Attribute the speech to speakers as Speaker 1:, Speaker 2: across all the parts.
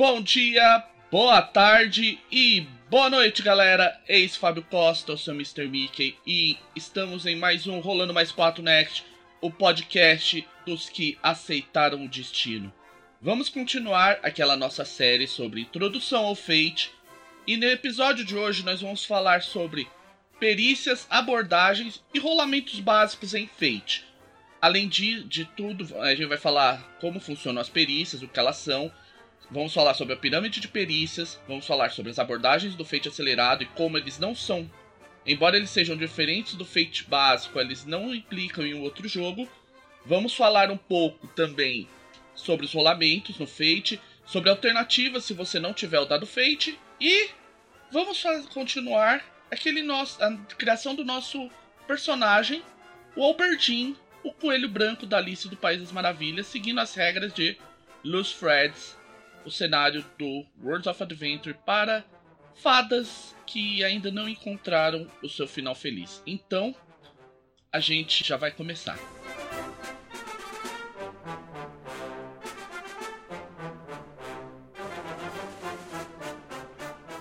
Speaker 1: Bom dia, boa tarde e boa noite, galera. Eis Fábio Costa, eu sou Mr. Mickey e estamos em mais um Rolando Mais 4 Next, o podcast dos que aceitaram o destino. Vamos continuar aquela nossa série sobre introdução ao Fate e no episódio de hoje nós vamos falar sobre perícias, abordagens e rolamentos básicos em Fate. Além de, de tudo, a gente vai falar como funcionam as perícias, o que elas são Vamos falar sobre a pirâmide de perícias, vamos falar sobre as abordagens do Fate acelerado e como eles não são, embora eles sejam diferentes do Fate básico, eles não implicam em um outro jogo. Vamos falar um pouco também sobre os rolamentos no Fate, sobre alternativas se você não tiver o dado Fate e vamos continuar aquele nosso a criação do nosso personagem, o Albertin, o coelho branco da Alice do País das Maravilhas, seguindo as regras de Luz Freds o cenário do World of Adventure para fadas que ainda não encontraram o seu final feliz. Então, a gente já vai começar.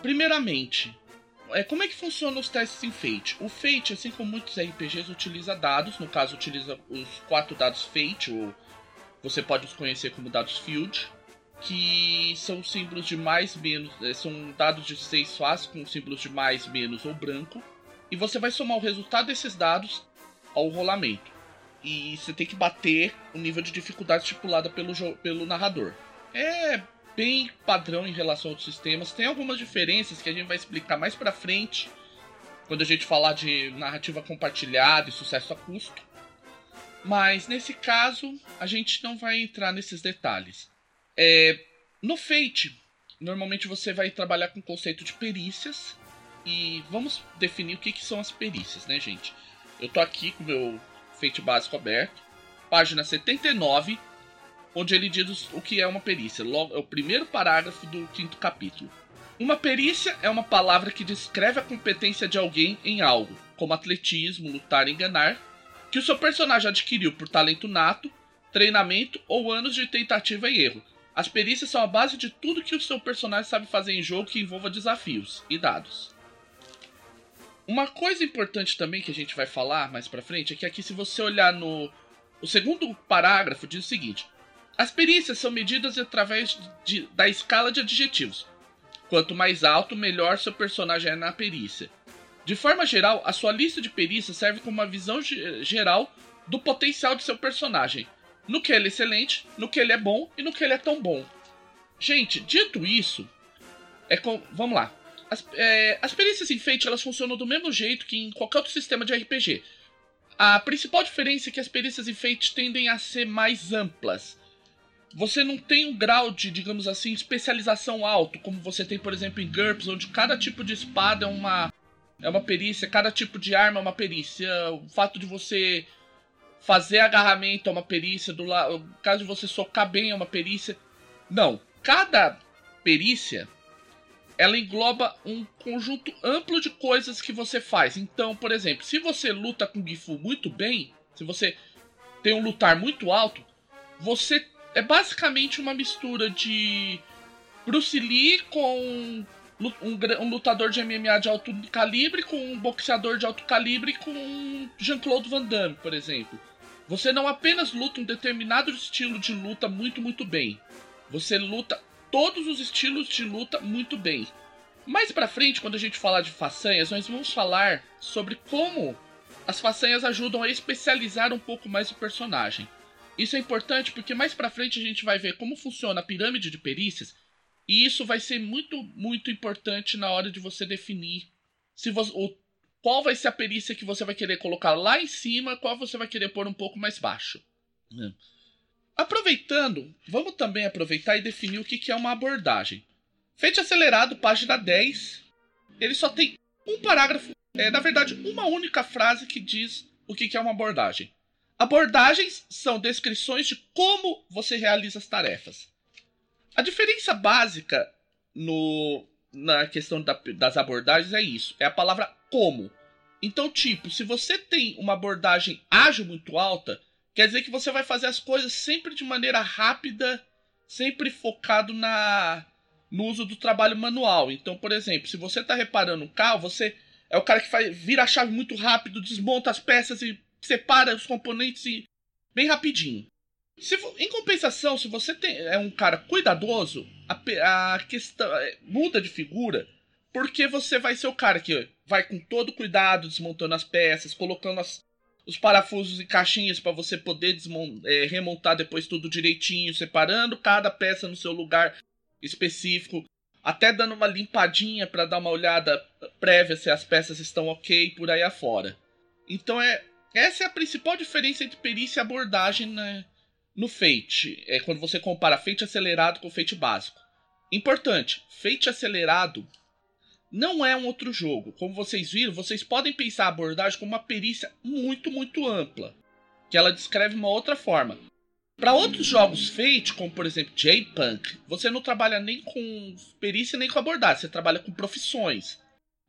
Speaker 1: Primeiramente, é, como é que funcionam os testes em Fate? O Fate, assim como muitos RPGs, utiliza dados, no caso utiliza os quatro dados Fate, ou você pode os conhecer como dados Field, que são símbolos de mais, menos, eh, são dados de seis faces com símbolos de mais, menos ou branco, e você vai somar o resultado desses dados ao rolamento. E você tem que bater o nível de dificuldade estipulada pelo, pelo narrador. É bem padrão em relação aos sistemas. Tem algumas diferenças que a gente vai explicar mais pra frente, quando a gente falar de narrativa compartilhada e sucesso a custo. Mas nesse caso, a gente não vai entrar nesses detalhes. É, no Fate, normalmente você vai trabalhar com o conceito de perícias. E vamos definir o que, que são as perícias, né, gente? Eu tô aqui com o meu Fate básico aberto, página 79, onde ele diz o que é uma perícia. Logo, é o primeiro parágrafo do quinto capítulo. Uma perícia é uma palavra que descreve a competência de alguém em algo, como atletismo, lutar enganar, que o seu personagem adquiriu por talento nato, treinamento ou anos de tentativa e erro, as perícias são a base de tudo que o seu personagem sabe fazer em jogo que envolva desafios e dados. Uma coisa importante também que a gente vai falar mais pra frente é que aqui se você olhar no o segundo parágrafo diz o seguinte: As perícias são medidas através de, da escala de adjetivos. Quanto mais alto, melhor seu personagem é na perícia. De forma geral, a sua lista de perícias serve como uma visão geral do potencial de seu personagem, no que ele é excelente, no que ele é bom e no que ele é tão bom. Gente, dito isso, é com... vamos lá. As, é, as perícias em Fate elas funcionam do mesmo jeito que em qualquer outro sistema de RPG. A principal diferença é que as perícias em Fate tendem a ser mais amplas. Você não tem um grau de, digamos assim, especialização alto, como você tem, por exemplo, em GURPS, onde cada tipo de espada é uma, é uma perícia, cada tipo de arma é uma perícia. O fato de você fazer agarramento é uma perícia, do lado, caso de você socar bem é uma perícia. Não, cada perícia ela engloba um conjunto amplo de coisas que você faz. Então, por exemplo, se você luta com Gifu muito bem, se você tem um lutar muito alto, você é basicamente uma mistura de Bruce Lee com um, um, lutador de MMA de alto calibre com um boxeador de alto calibre com Jean-Claude Van Damme, por exemplo. Você não apenas luta um determinado estilo de luta muito, muito bem. Você luta todos os estilos de luta muito bem. Mais pra frente, quando a gente falar de façanhas, nós vamos falar sobre como as façanhas ajudam a especializar um pouco mais o personagem. Isso é importante porque mais pra frente a gente vai ver como funciona a pirâmide de perícias e isso vai ser muito, muito importante na hora de você definir se você, o qual vai ser a perícia que você vai querer colocar lá em cima, qual você vai querer pôr um pouco mais baixo. Né? Aproveitando, vamos também aproveitar e definir o que é uma abordagem. Feito acelerado, página 10, ele só tem um parágrafo, é, na verdade, uma única frase que diz o que é uma abordagem. Abordagens são descrições de como você realiza as tarefas. A diferença básica no, na questão da, das abordagens é isso: é a palavra como. Então, tipo, se você tem uma abordagem ágil muito alta, quer dizer que você vai fazer as coisas sempre de maneira rápida, sempre focado na no uso do trabalho manual. Então, por exemplo, se você está reparando um carro, você é o cara que faz, vira a chave muito rápido, desmonta as peças e separa os componentes e, bem rapidinho. Se, em compensação, se você tem, é um cara cuidadoso, a, a questão é, muda de figura, porque você vai ser o cara que vai com todo cuidado desmontando as peças, colocando as, os parafusos e caixinhas para você poder é, remontar depois tudo direitinho, separando cada peça no seu lugar específico, até dando uma limpadinha para dar uma olhada prévia se as peças estão ok por aí afora. Então é essa é a principal diferença entre perícia e abordagem né, no Fate, é quando você compara Fate acelerado com Fate básico. Importante, Fate acelerado não é um outro jogo. Como vocês viram, vocês podem pensar a abordagem como uma perícia muito, muito ampla, que ela descreve uma outra forma. Para outros jogos Fate, como por exemplo J-Punk, você não trabalha nem com perícia nem com abordagem, você trabalha com profissões.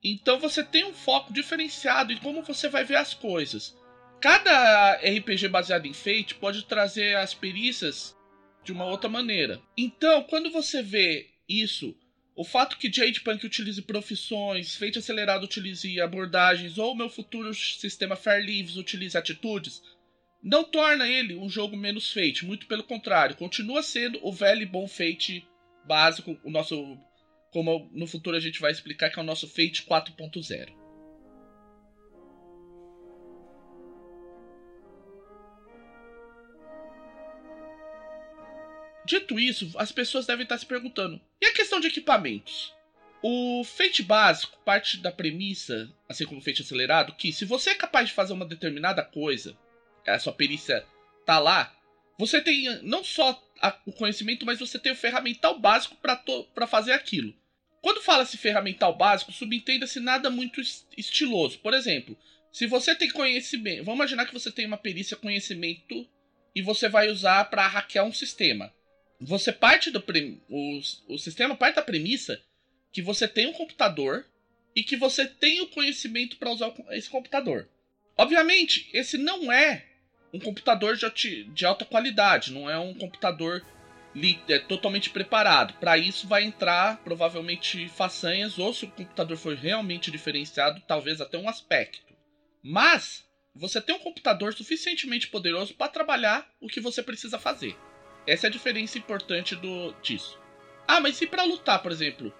Speaker 1: Então você tem um foco diferenciado em como você vai ver as coisas. Cada RPG baseado em Fate pode trazer as perícias de uma outra maneira. Então, quando você vê isso, o fato que J-Punk utilize profissões, Fate Acelerado utilize abordagens, ou meu futuro sistema Fair Leaves utilize atitudes, não torna ele um jogo menos Fate, muito pelo contrário, continua sendo o velho e bom Fate básico, o nosso como no futuro a gente vai explicar que é o nosso Fate 4.0. Dito isso, as pessoas devem estar se perguntando: e a questão de equipamentos? O Fate básico parte da premissa, assim como o Fate acelerado, que se você é capaz de fazer uma determinada coisa a sua perícia tá lá, você tem não só a, o conhecimento, mas você tem o ferramental básico para fazer aquilo. Quando fala-se ferramental básico, subentenda-se nada muito estiloso. Por exemplo, se você tem conhecimento, vamos imaginar que você tem uma perícia conhecimento e você vai usar para hackear um sistema. Você parte do o, o sistema parte da premissa que você tem um computador e que você tem o conhecimento para usar esse computador. Obviamente, esse não é um computador de, de alta qualidade, não é um computador é, totalmente preparado. Para isso vai entrar provavelmente façanhas, ou se o computador for realmente diferenciado, talvez até um aspecto. Mas você tem um computador suficientemente poderoso para trabalhar o que você precisa fazer. Essa é a diferença importante do disso. Ah, mas e para lutar, por exemplo?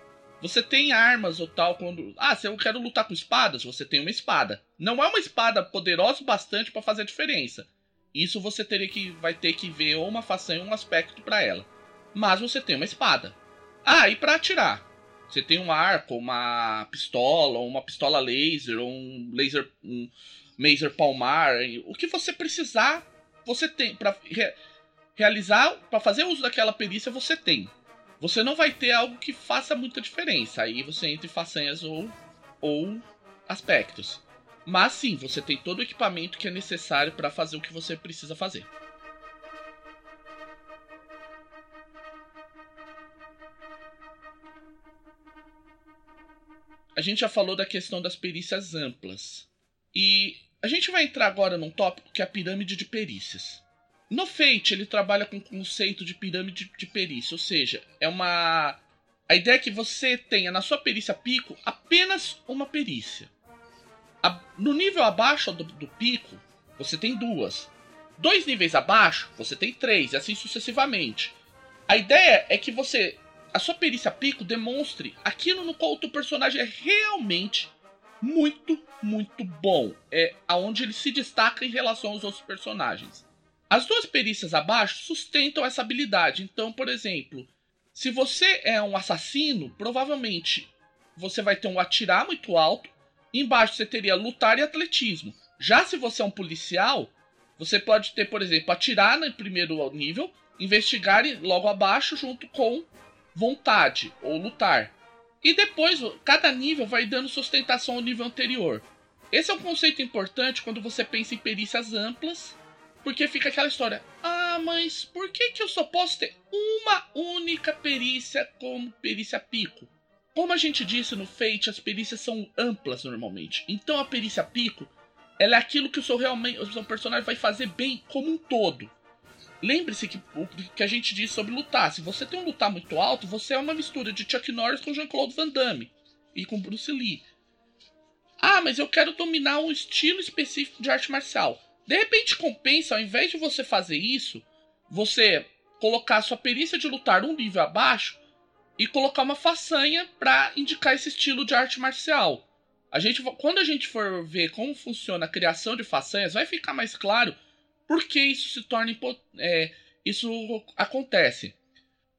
Speaker 1: Você tem armas ou tal quando. Ah, se eu quero lutar com espadas, você tem uma espada. Não é uma espada poderosa o bastante para fazer a diferença. Isso você teria que vai ter que ver ou uma façanha ou um aspecto para ela. Mas você tem uma espada. Ah, e para atirar? Você tem um arco, uma pistola, ou uma pistola laser, ou um laser um laser palmar, o que você precisar, você tem para realizar, para fazer uso daquela perícia, você tem. Você não vai ter algo que faça muita diferença. Aí você entra em façanhas ou ou aspectos. Mas sim, você tem todo o equipamento que é necessário para fazer o que você precisa fazer. A gente já falou da questão das perícias amplas. E a gente vai entrar agora num tópico que é a pirâmide de perícias. No Fate, ele trabalha com o conceito de pirâmide de perícia, ou seja, é uma. A ideia é que você tenha na sua perícia pico apenas uma perícia. A, no nível abaixo do, do pico, você tem duas. Dois níveis abaixo, você tem três, e assim sucessivamente. A ideia é que você, a sua perícia pico, demonstre aquilo no qual o teu personagem é realmente muito, muito bom. É aonde ele se destaca em relação aos outros personagens. As duas perícias abaixo sustentam essa habilidade. Então, por exemplo, se você é um assassino, provavelmente você vai ter um atirar muito alto Embaixo você teria lutar e atletismo. Já se você é um policial, você pode ter, por exemplo, atirar no primeiro nível, investigar logo abaixo junto com vontade ou lutar. E depois, cada nível vai dando sustentação ao nível anterior. Esse é um conceito importante quando você pensa em perícias amplas, porque fica aquela história: ah, mas por que, que eu só posso ter uma única perícia como perícia pico? Como a gente disse no Fate, as perícias são amplas normalmente. Então a perícia pico, ela é aquilo que o seu, realmente, o seu personagem vai fazer bem como um todo. lembre-se que que a gente diz sobre lutar. Se você tem um lutar muito alto, você é uma mistura de Chuck Norris com Jean-Claude Van Damme e com Bruce Lee. Ah, mas eu quero dominar um estilo específico de arte marcial. De repente compensa, ao invés de você fazer isso, você colocar sua perícia de lutar um nível abaixo e colocar uma façanha para indicar esse estilo de arte marcial. A gente, quando a gente for ver como funciona a criação de façanhas, vai ficar mais claro por que isso se torna é, isso acontece.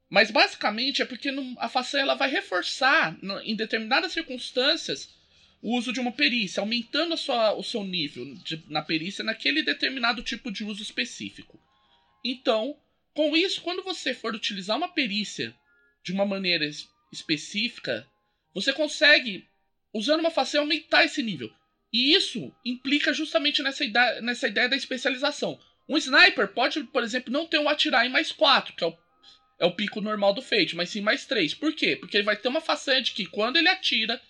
Speaker 1: Mas basicamente é porque a façanha ela vai reforçar em determinadas circunstâncias o uso de uma perícia, aumentando sua, o seu nível de, na perícia naquele determinado tipo de uso específico. Então, com isso, quando você for utilizar uma perícia de uma maneira específica, você consegue, usando uma façanha, aumentar esse nível. E isso implica justamente nessa ideia, nessa ideia da especialização. Um sniper pode, por exemplo, não ter um atirar em mais 4, que é o, é o pico normal do Fate, mas sim mais 3. Por quê? Porque ele vai ter uma façanha de que quando ele atira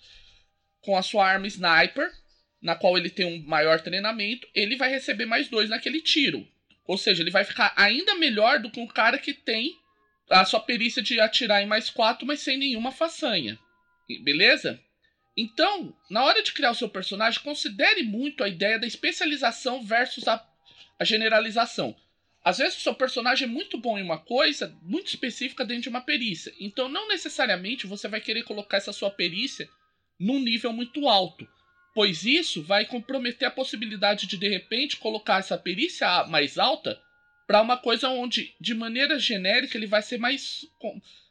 Speaker 1: com a sua arma sniper, na qual ele tem um maior treinamento, ele vai receber mais 2 naquele tiro. Ou seja, ele vai ficar ainda melhor do que um cara que tem a sua perícia de atirar em mais 4, mas sem nenhuma façanha. Beleza? Então, na hora de criar o seu personagem, considere muito a ideia da especialização versus a, a generalização. Às vezes o seu personagem é muito bom em uma coisa muito específica dentro de uma perícia. Então, não necessariamente você vai querer colocar essa sua perícia num nível muito alto, pois isso vai comprometer a possibilidade de de repente colocar essa perícia mais alta para uma coisa onde, de maneira genérica, ele vai ser mais,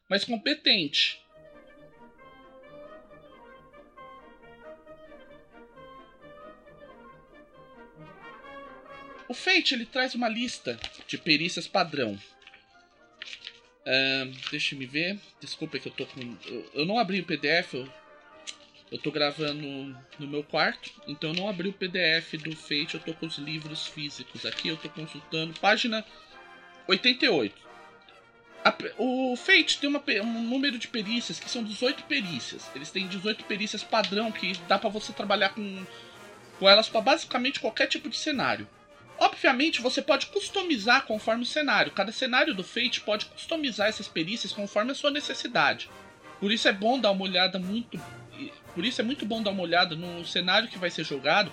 Speaker 1: mais competente. O Fate ele traz uma lista de perícias padrão. Uh, deixa me ver. Desculpa que eu tô com. Eu, eu não abri o PDF, eu eu tô gravando no meu quarto, então eu não abri o PDF do Fate, eu tô com os livros físicos aqui, eu tô consultando. Página 88. A, o Fate tem uma, um número de perícias que são 18 perícias. Eles têm 18 perícias padrão que dá para você trabalhar com, com elas para basicamente qualquer tipo de cenário. Obviamente, você pode customizar conforme o cenário. Cada cenário do Fate pode customizar essas perícias conforme a sua necessidade. Por isso é bom dar uma olhada muito por isso é muito bom dar uma olhada no cenário que vai ser jogado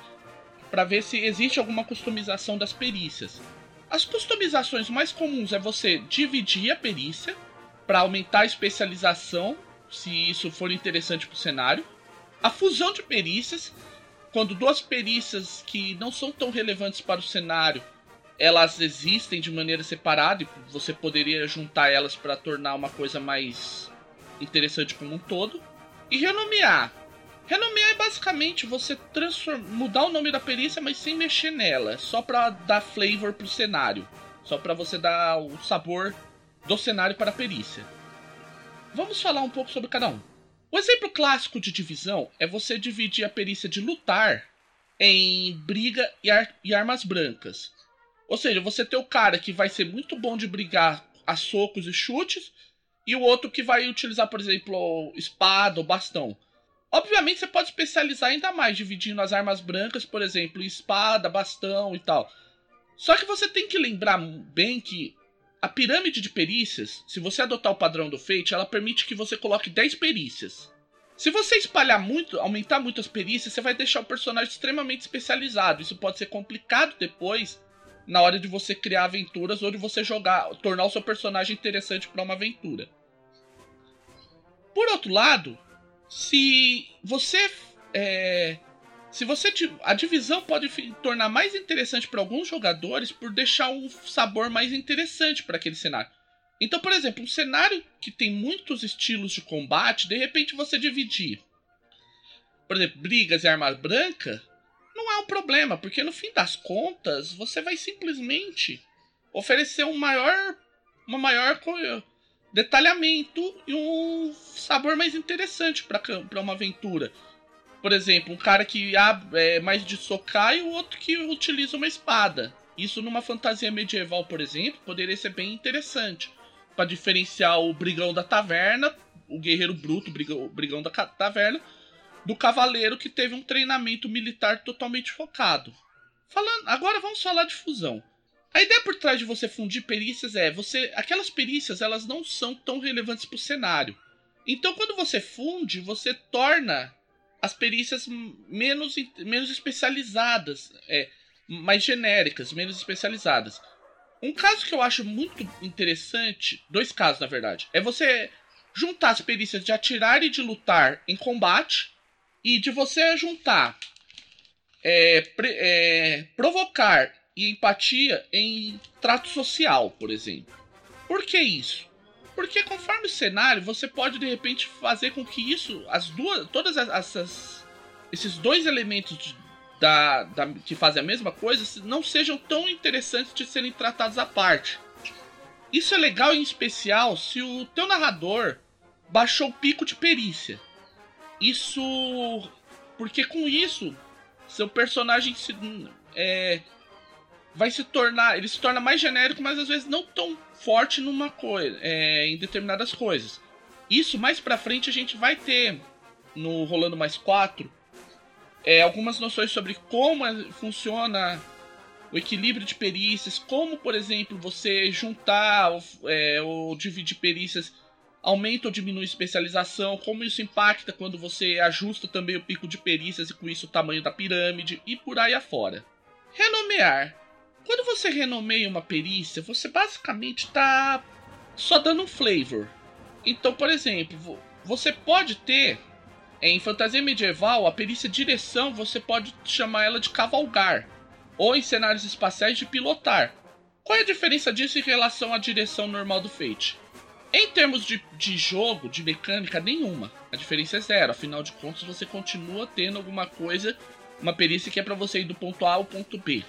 Speaker 1: para ver se existe alguma customização das perícias. As customizações mais comuns é você dividir a perícia para aumentar a especialização, se isso for interessante para o cenário. A fusão de perícias, quando duas perícias que não são tão relevantes para o cenário, elas existem de maneira separada e você poderia juntar elas para tornar uma coisa mais interessante como um todo. E renomear. Renomear é basicamente você mudar o nome da perícia, mas sem mexer nela, só para dar flavor pro cenário, só para você dar o sabor do cenário para a perícia. Vamos falar um pouco sobre cada um. O exemplo clássico de divisão é você dividir a perícia de lutar em briga e, ar e armas brancas. Ou seja, você tem o cara que vai ser muito bom de brigar a socos e chutes, e o outro que vai utilizar, por exemplo, espada ou bastão. Obviamente você pode especializar ainda mais, dividindo as armas brancas, por exemplo, espada, bastão e tal. Só que você tem que lembrar bem que a pirâmide de perícias, se você adotar o padrão do Fate, ela permite que você coloque 10 perícias. Se você espalhar muito, aumentar muito as perícias, você vai deixar o personagem extremamente especializado. Isso pode ser complicado depois na hora de você criar aventuras ou de você jogar, tornar o seu personagem interessante para uma aventura. Por outro lado, se você é, se você a divisão pode tornar mais interessante para alguns jogadores por deixar um sabor mais interessante para aquele cenário. Então, por exemplo, um cenário que tem muitos estilos de combate, de repente você dividir, por exemplo, brigas e arma branca, não é um problema, porque no fim das contas você vai simplesmente oferecer um maior, uma maior detalhamento e um sabor mais interessante para uma aventura. Por exemplo, um cara que é mais de socar e o outro que utiliza uma espada. Isso numa fantasia medieval, por exemplo, poderia ser bem interessante. Para diferenciar o brigão da taverna, o guerreiro bruto, o brigão da taverna, do cavaleiro que teve um treinamento militar totalmente focado. Falando, agora vamos falar de fusão. A ideia por trás de você fundir perícias é você, aquelas perícias elas não são tão relevantes para o cenário. Então, quando você funde, você torna as perícias menos, menos especializadas, é, mais genéricas, menos especializadas. Um caso que eu acho muito interessante, dois casos na verdade, é você juntar as perícias de atirar e de lutar em combate e de você juntar é, é, provocar e empatia em trato social, por exemplo. Por que isso? Porque conforme o cenário, você pode de repente fazer com que isso, as duas, todas essas, esses dois elementos de, da, da, que fazem a mesma coisa, não sejam tão interessantes de serem tratados à parte. Isso é legal em especial se o teu narrador baixou o pico de perícia. Isso, porque com isso seu personagem se, é, vai se tornar. Ele se torna mais genérico, mas às vezes não tão forte numa coisa. É, em determinadas coisas. Isso mais pra frente a gente vai ter no Rolando Mais 4 é, algumas noções sobre como funciona o equilíbrio de perícias, como, por exemplo, você juntar é, ou dividir perícias aumenta ou diminui especialização, como isso impacta quando você ajusta também o pico de perícias e com isso o tamanho da pirâmide e por aí afora. Renomear. Quando você renomeia uma perícia, você basicamente está só dando um flavor. Então, por exemplo, você pode ter em fantasia medieval a perícia direção, você pode chamar ela de cavalgar, ou em cenários espaciais de pilotar. Qual é a diferença disso em relação à direção normal do Fate? Em termos de, de jogo, de mecânica, nenhuma. A diferença é zero. Afinal de contas, você continua tendo alguma coisa, uma perícia que é para você ir do ponto A ao ponto B.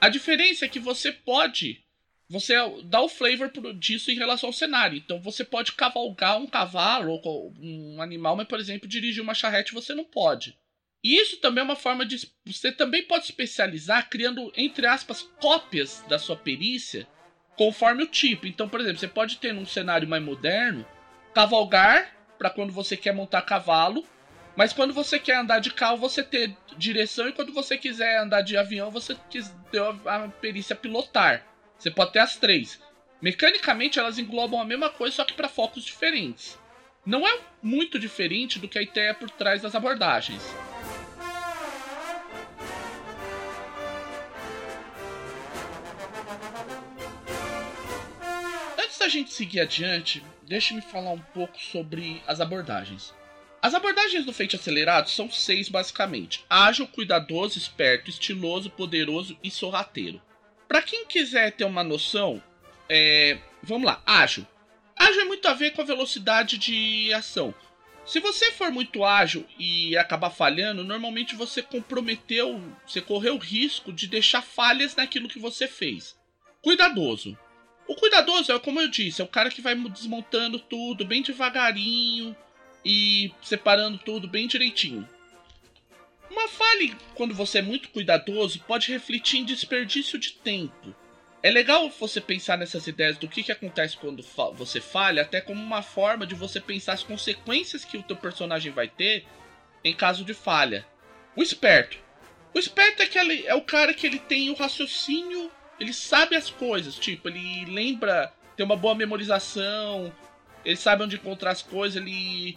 Speaker 1: A diferença é que você pode. Você dá o flavor disso em relação ao cenário. Então você pode cavalgar um cavalo ou um animal, mas, por exemplo, dirigir uma charrete você não pode. E isso também é uma forma de. Você também pode especializar criando, entre aspas, cópias da sua perícia conforme o tipo. Então, por exemplo, você pode ter num cenário mais moderno cavalgar para quando você quer montar cavalo, mas quando você quer andar de carro, você ter direção e quando você quiser andar de avião, você ter a perícia pilotar. Você pode ter as três. Mecanicamente, elas englobam a mesma coisa, só que para focos diferentes. Não é muito diferente do que a ideia por trás das abordagens. da gente seguir adiante, deixe-me falar um pouco sobre as abordagens. As abordagens do feito acelerado são seis basicamente: ágil, cuidadoso, esperto, estiloso, poderoso e sorrateiro. Para quem quiser ter uma noção, é... vamos lá, ágil. Ágil é muito a ver com a velocidade de ação. Se você for muito ágil e acabar falhando, normalmente você comprometeu, você correu o risco de deixar falhas naquilo que você fez. Cuidadoso. O cuidadoso é, como eu disse, é o cara que vai desmontando tudo bem devagarinho e separando tudo bem direitinho. Uma falha, quando você é muito cuidadoso, pode refletir em desperdício de tempo. É legal você pensar nessas ideias do que, que acontece quando fa você falha, até como uma forma de você pensar as consequências que o teu personagem vai ter em caso de falha. O esperto. O esperto é, que ele, é o cara que ele tem o raciocínio ele sabe as coisas, tipo, ele lembra, tem uma boa memorização, ele sabe onde encontrar as coisas, ele.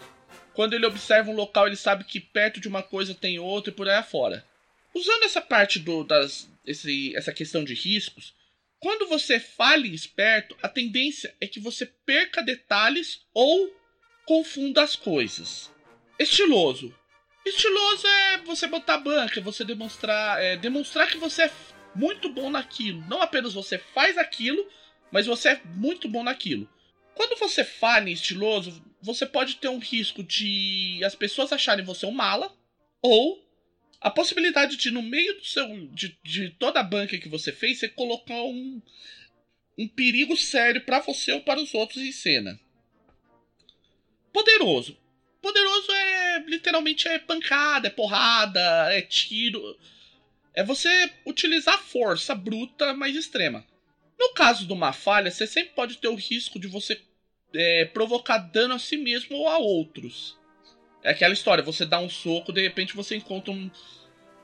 Speaker 1: Quando ele observa um local, ele sabe que perto de uma coisa tem outra e por aí afora. Usando essa parte do, das. Esse, essa questão de riscos, quando você fale esperto, a tendência é que você perca detalhes ou confunda as coisas. Estiloso. Estiloso é você botar banca, você demonstrar, é, demonstrar que você é muito bom naquilo. Não apenas você faz aquilo, mas você é muito bom naquilo. Quando você fala em estiloso, você pode ter um risco de as pessoas acharem você um mala, ou a possibilidade de, no meio do seu, de, de toda a banca que você fez, você colocar um, um perigo sério para você ou para os outros em cena. Poderoso. Poderoso é literalmente é pancada, é porrada, é tiro é você utilizar força bruta mais extrema. No caso de uma falha, você sempre pode ter o risco de você é, provocar dano a si mesmo ou a outros. É aquela história, você dá um soco, de repente você encontra um,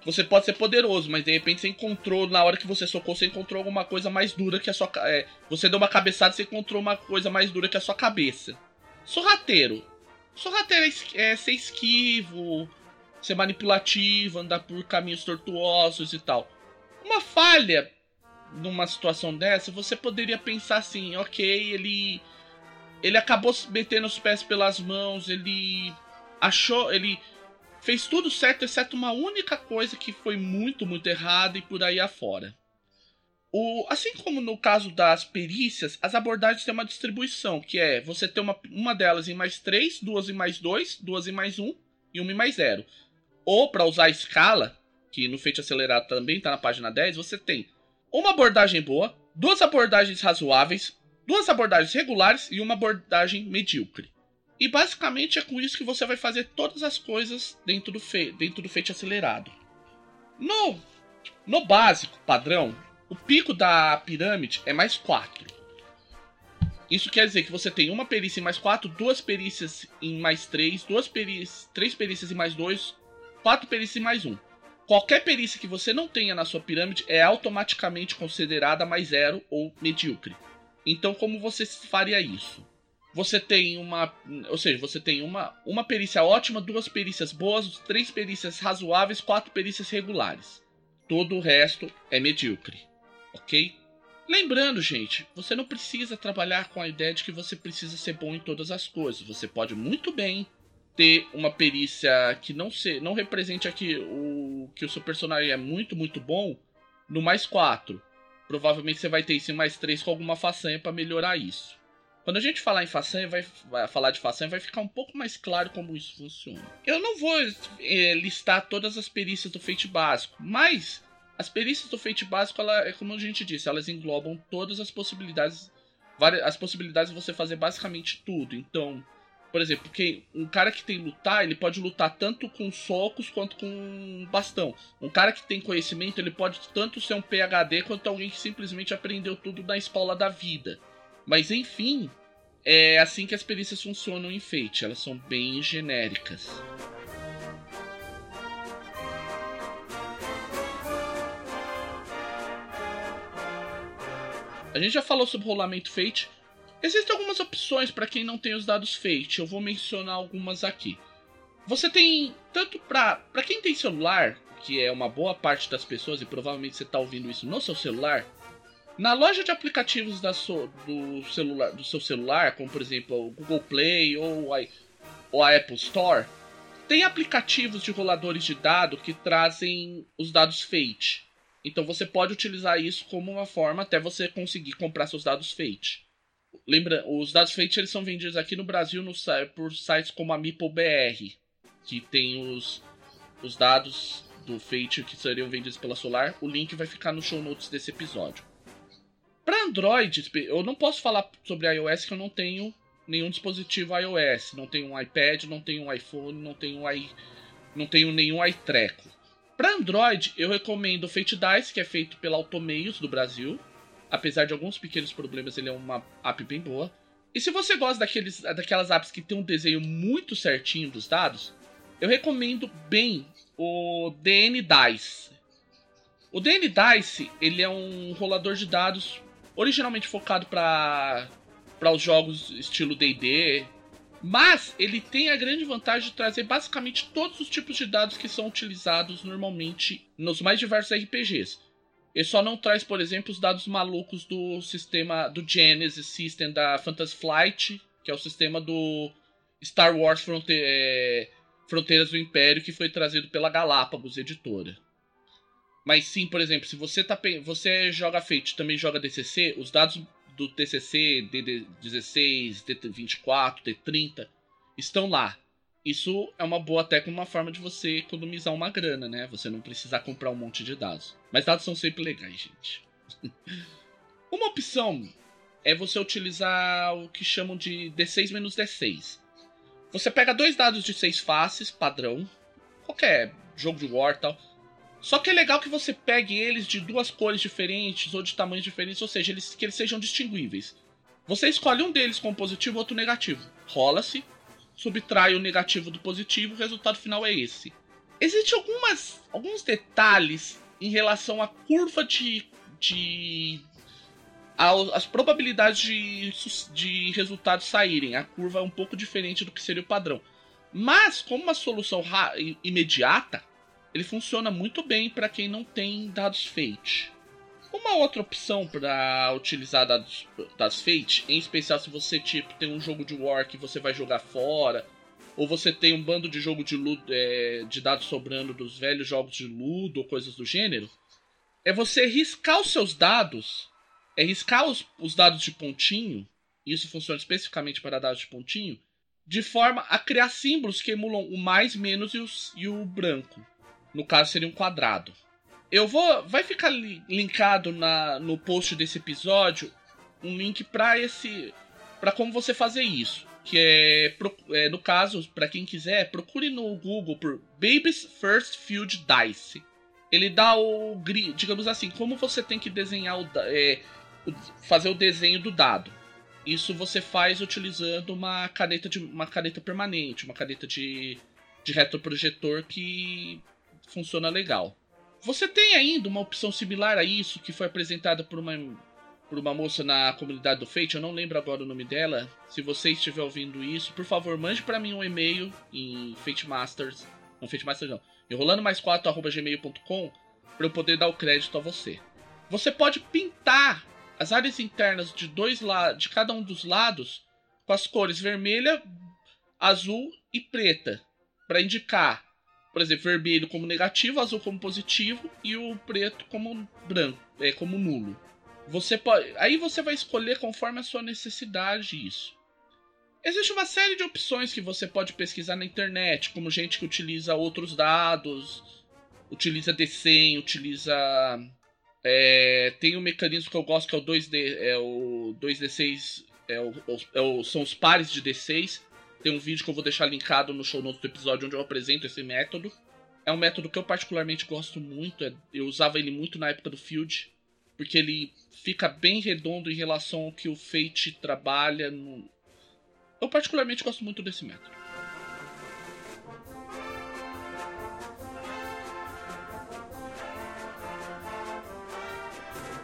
Speaker 1: você pode ser poderoso, mas de repente você encontrou, na hora que você socou, você encontrou alguma coisa mais dura que a sua. É, você deu uma cabeçada e você encontrou uma coisa mais dura que a sua cabeça. Sorrateiro. Sorrateiro é, é ser esquivo, ser manipulativo, andar por caminhos tortuosos e tal. Uma falha numa situação dessa, você poderia pensar assim, ok, ele. Ele acabou metendo os pés pelas mãos, ele achou. ele fez tudo certo, exceto uma única coisa que foi muito, muito errada e por aí afora. O, assim como no caso das perícias, as abordagens têm uma distribuição, que é você ter uma, uma delas em mais 3, duas em mais 2, duas em mais 1 e uma em mais 0. Ou para usar a escala, que no feito acelerado também está na página 10, você tem uma abordagem boa, duas abordagens razoáveis, duas abordagens regulares e uma abordagem medíocre. E basicamente é com isso que você vai fazer todas as coisas dentro do, fe dentro do acelerado. No, no básico, padrão, o pico da pirâmide é mais 4. Isso quer dizer que você tem uma perícia em mais 4, duas perícias em mais 3, duas três perícias em mais 2, quatro perícias em mais 1. Qualquer perícia que você não tenha na sua pirâmide é automaticamente considerada mais zero ou medíocre. Então, como você faria isso? você tem uma. Ou seja, você tem uma, uma perícia ótima, duas perícias boas, três perícias razoáveis, quatro perícias regulares. Todo o resto é medíocre. Ok? Lembrando, gente, você não precisa trabalhar com a ideia de que você precisa ser bom em todas as coisas. Você pode muito bem ter uma perícia que não se, não represente aqui o que o seu personagem é muito, muito bom no mais quatro. Provavelmente você vai ter isso em mais três com alguma façanha para melhorar isso. Quando a gente falar em façanha, vai, vai, falar de façanha, vai ficar um pouco mais claro como isso funciona. Eu não vou é, listar todas as perícias do feito básico, mas as perícias do feito básico, ela, é como a gente disse, elas englobam todas as possibilidades, várias, as possibilidades de você fazer basicamente tudo. Então, por exemplo, quem, um cara que tem lutar, ele pode lutar tanto com socos quanto com bastão. Um cara que tem conhecimento, ele pode tanto ser um PhD quanto alguém que simplesmente aprendeu tudo na escola da vida. Mas enfim, é assim que as perícias funcionam em Fate, elas são bem genéricas. A gente já falou sobre rolamento Fate. Existem algumas opções para quem não tem os dados Fate. Eu vou mencionar algumas aqui. Você tem tanto para quem tem celular, que é uma boa parte das pessoas e provavelmente você está ouvindo isso no seu celular, na loja de aplicativos da so, do, celular, do seu celular, como por exemplo o Google Play ou a, ou a Apple Store, tem aplicativos de roladores de dados que trazem os dados Fate. Então você pode utilizar isso como uma forma até você conseguir comprar seus dados Fate. Lembra, os dados Fate eles são vendidos aqui no Brasil no, por sites como a MeepleBR, que tem os, os dados do Fate que seriam vendidos pela Solar. O link vai ficar no show notes desse episódio. Para Android, eu não posso falar sobre iOS que eu não tenho nenhum dispositivo iOS. Não tenho um iPad, não tenho um iPhone, não tenho, um i... não tenho nenhum iTreco. Para Android, eu recomendo o Fate Dice, que é feito pela Automeios do Brasil. Apesar de alguns pequenos problemas, ele é uma app bem boa. E se você gosta daqueles, daquelas apps que tem um desenho muito certinho dos dados, eu recomendo bem o DN Dice. O DN Dice ele é um rolador de dados originalmente focado para para os jogos estilo D&D, mas ele tem a grande vantagem de trazer basicamente todos os tipos de dados que são utilizados normalmente nos mais diversos RPGs. Ele só não traz, por exemplo, os dados malucos do sistema do Genesis System da Fantasy Flight, que é o sistema do Star Wars Fronte é, Fronteiras do Império, que foi trazido pela Galápagos Editora. Mas sim, por exemplo, se você tá você joga Fate, também joga DCC, os dados do TCC, DD16, D24, D30 estão lá. Isso é uma boa até como uma forma de você economizar uma grana, né? Você não precisar comprar um monte de dados. Mas dados são sempre legais, gente. uma opção é você utilizar o que chamam de D6 menos D6. Você pega dois dados de seis faces, padrão, qualquer jogo de war tal só que é legal que você pegue eles de duas cores diferentes ou de tamanhos diferentes, ou seja, eles, que eles sejam distinguíveis. Você escolhe um deles com positivo outro negativo. Rola-se, subtrai o negativo do positivo, o resultado final é esse. Existem algumas, alguns detalhes em relação à curva de. de as probabilidades de, de resultados saírem. A curva é um pouco diferente do que seria o padrão. Mas, como uma solução imediata, ele funciona muito bem para quem não tem dados Fate. Uma outra opção para utilizar dados, dados Fate, em especial se você tipo tem um jogo de War que você vai jogar fora, ou você tem um bando de jogo de, ludo, é, de dados sobrando dos velhos jogos de Ludo ou coisas do gênero, é você riscar os seus dados, é riscar os, os dados de pontinho, isso funciona especificamente para dados de pontinho, de forma a criar símbolos que emulam o mais, menos e, os, e o branco. No caso, seria um quadrado. Eu vou. Vai ficar linkado na, no post desse episódio um link para esse. para como você fazer isso. Que é, é no caso, para quem quiser, procure no Google por Baby's First Field Dice. Ele dá o. digamos assim, como você tem que desenhar o. É, fazer o desenho do dado. Isso você faz utilizando uma caneta de uma caneta permanente, uma caneta de, de retroprojetor que funciona legal. Você tem ainda uma opção similar a isso que foi apresentada por uma, por uma moça na comunidade do Fate, eu não lembro agora o nome dela. Se você estiver ouvindo isso, por favor, mande para mim um e-mail em Fate Masters, não Fate Masters não, enrolando mais 4@gmail.com para eu poder dar o crédito a você. Você pode pintar as áreas internas de dois lados, de cada um dos lados, com as cores vermelha, azul e preta, para indicar por exemplo, vermelho como negativo, azul como positivo e o preto como branco, é como nulo. Você pode, aí você vai escolher conforme a sua necessidade isso. Existe uma série de opções que você pode pesquisar na internet, como gente que utiliza outros dados, utiliza D100, utiliza é, tem um mecanismo que eu gosto que é o 2D, é o 2D6, é o, é o, são os pares de D6 tem um vídeo que eu vou deixar linkado no show notes do episódio onde eu apresento esse método. É um método que eu particularmente gosto muito. É, eu usava ele muito na época do Field. Porque ele fica bem redondo em relação ao que o Fate trabalha. No... Eu particularmente gosto muito desse método.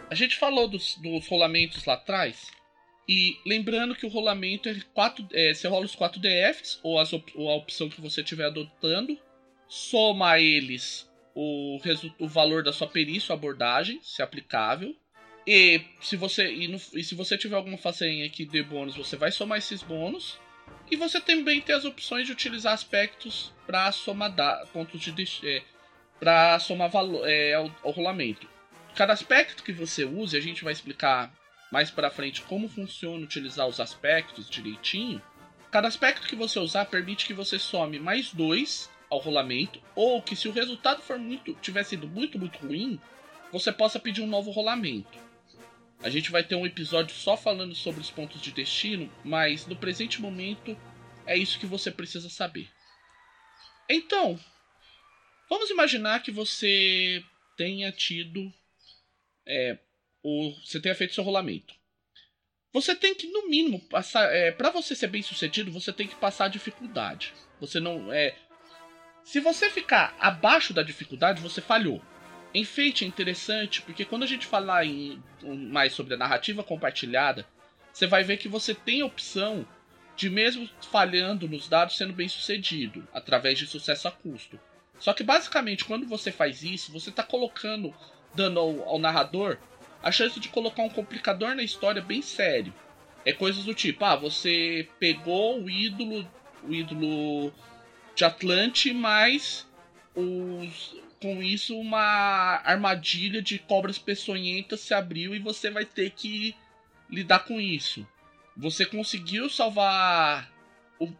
Speaker 1: A gente falou dos, dos rolamentos lá atrás. E lembrando que o rolamento é quatro, é, você rola os 4 DFs, ou, as, ou a opção que você estiver adotando, soma a eles o, o valor da sua perícia ou abordagem, se aplicável. E se você e, no, e se você tiver alguma façanha que dê bônus, você vai somar esses bônus. E você também tem as opções de utilizar aspectos para somar da, pontos de é, para somar valor é, ao, ao rolamento. Cada aspecto que você use, a gente vai explicar mais para frente como funciona utilizar os aspectos direitinho, cada aspecto que você usar permite que você some mais dois ao rolamento, ou que se o resultado for muito tiver sido muito muito ruim, você possa pedir um novo rolamento. A gente vai ter um episódio só falando sobre os pontos de destino, mas no presente momento é isso que você precisa saber. Então, vamos imaginar que você tenha tido é, o, você tenha feito seu rolamento. Você tem que, no mínimo, passar. É, para você ser bem sucedido, você tem que passar a dificuldade. Você não. É, se você ficar abaixo da dificuldade, você falhou. Enfeite é interessante, porque quando a gente falar em, mais sobre a narrativa compartilhada, você vai ver que você tem a opção de, mesmo falhando nos dados, sendo bem sucedido, através de sucesso a custo. Só que basicamente, quando você faz isso, você está colocando, dando ao, ao narrador a chance de colocar um complicador na história bem sério. É coisas do tipo, ah, você pegou o ídolo, o ídolo de Atlante, mas os, com isso uma armadilha de cobras peçonhentas se abriu e você vai ter que lidar com isso. Você conseguiu salvar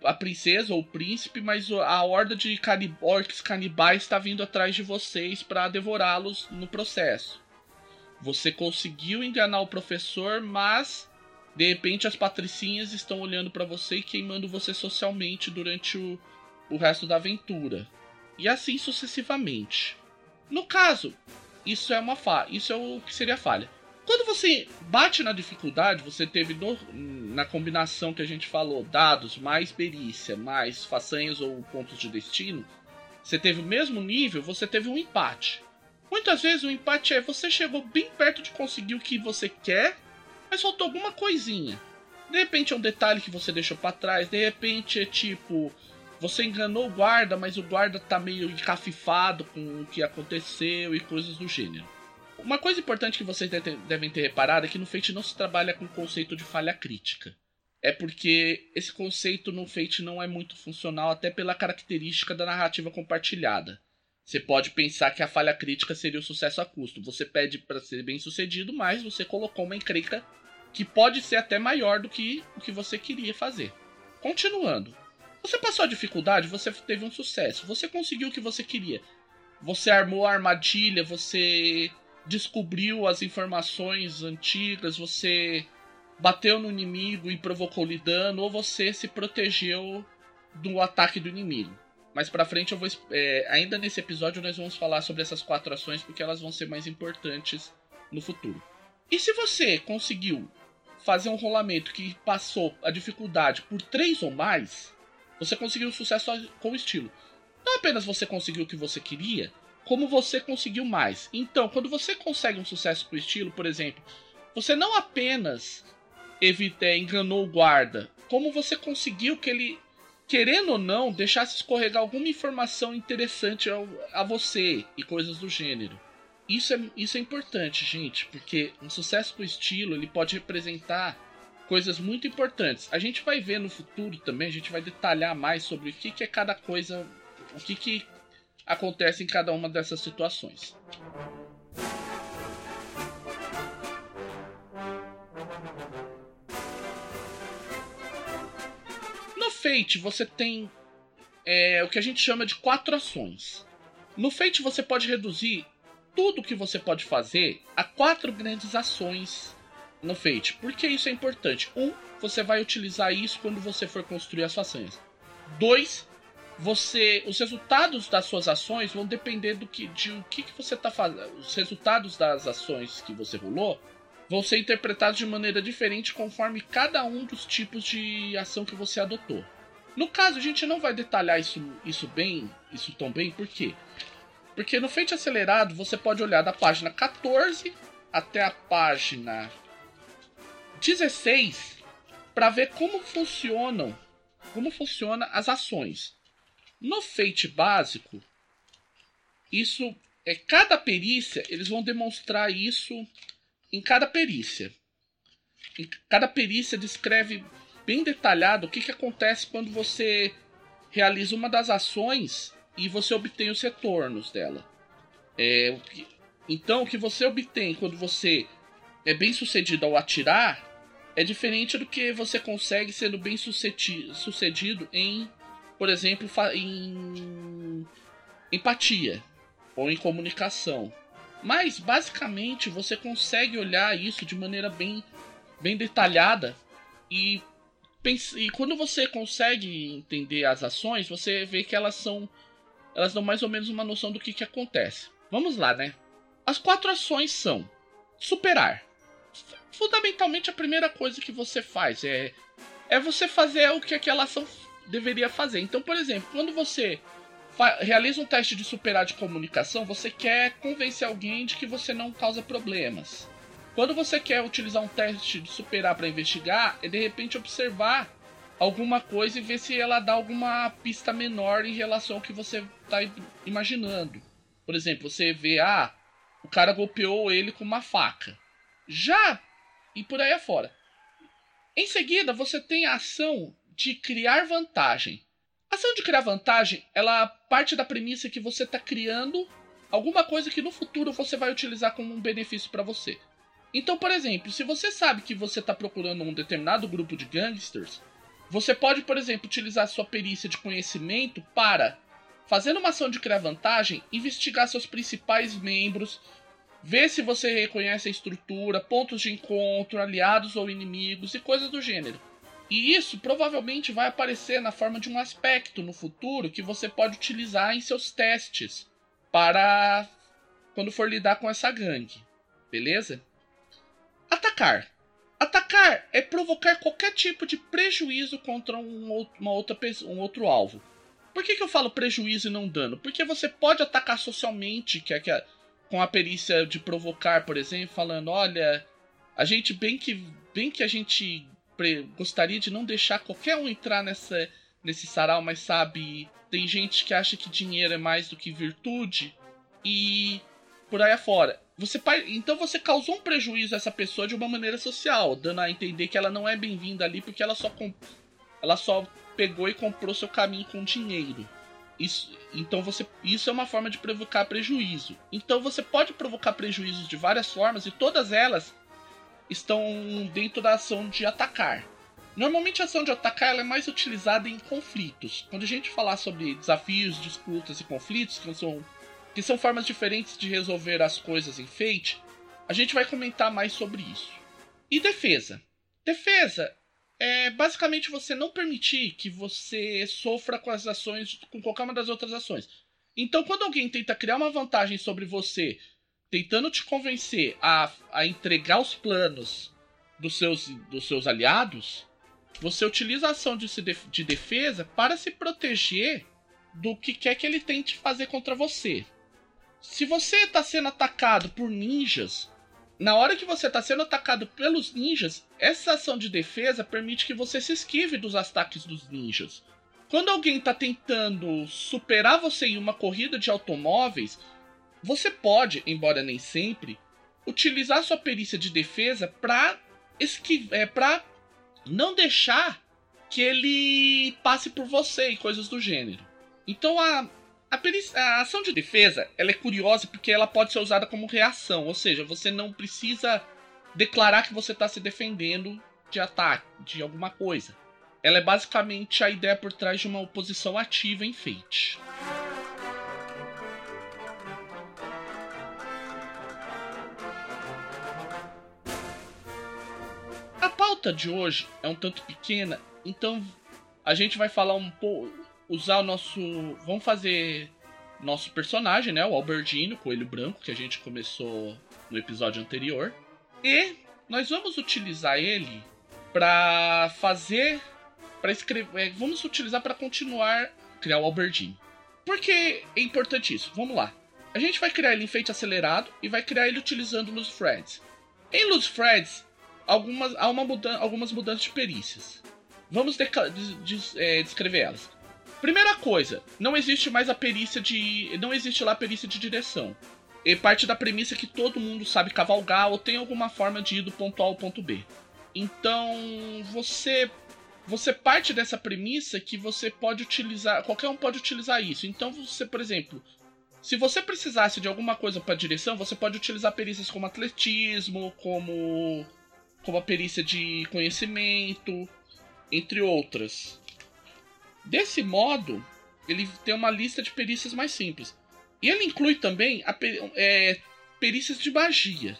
Speaker 1: a princesa ou o príncipe, mas a horda de canib orcs canibais está vindo atrás de vocês para devorá-los no processo. Você conseguiu enganar o professor, mas de repente as patricinhas estão olhando para você e queimando você socialmente durante o, o resto da aventura. E assim sucessivamente. No caso, isso é uma falha. Isso é o que seria falha. Quando você bate na dificuldade, você teve no, na combinação que a gente falou, dados mais perícia, mais façanhas ou pontos de destino, você teve o mesmo nível, você teve um empate. Muitas vezes o empate é você chegou bem perto de conseguir o que você quer, mas faltou alguma coisinha. De repente é um detalhe que você deixou para trás, de repente é tipo, você enganou o guarda, mas o guarda tá meio encafifado com o que aconteceu e coisas do gênero. Uma coisa importante que vocês devem ter reparado é que no Fate não se trabalha com o conceito de falha crítica. É porque esse conceito no Fate não é muito funcional, até pela característica da narrativa compartilhada. Você pode pensar que a falha crítica seria o sucesso a custo. Você pede para ser bem sucedido, mas você colocou uma encrenca que pode ser até maior do que o que você queria fazer. Continuando. Você passou a dificuldade, você teve um sucesso. Você conseguiu o que você queria. Você armou a armadilha, você descobriu as informações antigas, você bateu no inimigo e provocou-lhe dano, ou você se protegeu do ataque do inimigo. Mais pra frente eu vou. É, ainda nesse episódio nós vamos falar sobre essas quatro ações porque elas vão ser mais importantes no futuro. E se você conseguiu fazer um rolamento que passou a dificuldade por três ou mais, você conseguiu sucesso com estilo. Não apenas você conseguiu o que você queria, como você conseguiu mais. Então, quando você consegue um sucesso com estilo, por exemplo, você não apenas evita, enganou o guarda, como você conseguiu que ele, querendo ou não, deixasse escorregar alguma informação interessante ao, a você e coisas do gênero. Isso é, isso é importante, gente, porque um sucesso com estilo ele pode representar coisas muito importantes. A gente vai ver no futuro também, a gente vai detalhar mais sobre o que, que é cada coisa, o que, que acontece em cada uma dessas situações. Fate você tem é, o que a gente chama de quatro ações. No Fate você pode reduzir tudo que você pode fazer a quatro grandes ações no Fate. Por que isso é importante? Um, você vai utilizar isso quando você for construir as façanhas. Dois, você, os resultados das suas ações vão depender do que, de o que, que você está fazendo. Os resultados das ações que você rolou vão ser interpretados de maneira diferente conforme cada um dos tipos de ação que você adotou. No caso, a gente não vai detalhar isso, isso bem, isso tão bem, por quê? Porque no Fate Acelerado você pode olhar da página 14 até a página 16 para ver como funcionam, como funciona as ações. No Fate básico, isso é cada perícia, eles vão demonstrar isso em cada perícia. Em cada perícia descreve bem detalhado o que, que acontece quando você realiza uma das ações e você obtém os retornos dela. É, então, o que você obtém quando você é bem sucedido ao atirar é diferente do que você consegue sendo bem sucedido em, por exemplo, em empatia ou em comunicação. Mas basicamente você consegue olhar isso de maneira bem, bem detalhada e, e quando você consegue entender as ações, você vê que elas são elas dão mais ou menos uma noção do que, que acontece. Vamos lá, né? As quatro ações são superar. Fundamentalmente, a primeira coisa que você faz é, é você fazer o que aquela ação deveria fazer. Então, por exemplo, quando você realiza um teste de superar de comunicação, você quer convencer alguém de que você não causa problemas. Quando você quer utilizar um teste de superar para investigar, é de repente observar alguma coisa e ver se ela dá alguma pista menor em relação ao que você está imaginando. Por exemplo, você vê, ah, o cara golpeou ele com uma faca. Já e por aí afora. Em seguida, você tem a ação de criar vantagem. A ação de criar vantagem, ela parte da premissa que você está criando alguma coisa que no futuro você vai utilizar como um benefício para você. Então, por exemplo, se você sabe que você está procurando um determinado grupo de gangsters, você pode, por exemplo, utilizar sua perícia de conhecimento para, fazendo uma ação de criar vantagem, investigar seus principais membros, ver se você reconhece a estrutura, pontos de encontro, aliados ou inimigos e coisas do gênero. E isso provavelmente vai aparecer na forma de um aspecto no futuro que você pode utilizar em seus testes para quando for lidar com essa gangue. Beleza? Atacar. Atacar é provocar qualquer tipo de prejuízo contra um, uma outra, um outro alvo. Por que, que eu falo prejuízo e não dano? Porque você pode atacar socialmente, que é, que com a perícia de provocar, por exemplo, falando, olha, a gente bem que bem que a gente gostaria de não deixar qualquer um entrar nessa nesse sarau, mas sabe, tem gente que acha que dinheiro é mais do que virtude e por aí afora. Você então você causou um prejuízo a essa pessoa de uma maneira social, dando a entender que ela não é bem-vinda ali porque ela só comp... ela só pegou e comprou seu caminho com dinheiro. Isso, então você, isso é uma forma de provocar prejuízo. Então você pode provocar prejuízos de várias formas e todas elas estão dentro da ação de atacar. Normalmente a ação de atacar é mais utilizada em conflitos. Quando a gente falar sobre desafios, disputas e conflitos, que são, que são formas diferentes de resolver as coisas em Fate, a gente vai comentar mais sobre isso. E defesa. Defesa é basicamente você não permitir que você sofra com as ações, com qualquer uma das outras ações. Então, quando alguém tenta criar uma vantagem sobre você, tentando te convencer a, a entregar os planos dos seus, dos seus aliados, você utiliza a ação de, de defesa para se proteger do que quer que ele tente fazer contra você. Se você está sendo atacado por ninjas, na hora que você está sendo atacado pelos ninjas, essa ação de defesa permite que você se esquive dos ataques dos ninjas. Quando alguém está tentando superar você em uma corrida de automóveis, você pode, embora nem sempre, utilizar sua perícia de defesa para é, para não deixar que ele passe por você e coisas do gênero. Então a a, a ação de defesa ela é curiosa porque ela pode ser usada como reação, ou seja, você não precisa declarar que você está se defendendo de ataque, de alguma coisa. Ela é basicamente a ideia por trás de uma oposição ativa em Fate. A pauta de hoje é um tanto pequena, então a gente vai falar um pouco usar o nosso. Vamos fazer nosso personagem, né? O Albertino, coelho branco, que a gente começou no episódio anterior. E nós vamos utilizar ele para fazer. para escrever. É, vamos utilizar para continuar criar o Albertino. Por que é importante isso? Vamos lá. A gente vai criar ele em feito acelerado e vai criar ele utilizando Luz Threads. Em Luz Threads, algumas, há uma mudan algumas mudanças de perícias. Vamos de de é, descrever elas. Primeira coisa, não existe mais a perícia de. Não existe lá a perícia de direção. E parte da premissa é que todo mundo sabe cavalgar ou tem alguma forma de ir do ponto A ao ponto B. Então, você você parte dessa premissa que você pode utilizar, qualquer um pode utilizar isso. Então, você, por exemplo, se você precisasse de alguma coisa para direção, você pode utilizar perícias como atletismo, como como a perícia de conhecimento, entre outras. Desse modo, ele tem uma lista de perícias mais simples. E ele inclui também a, é, perícias de magia.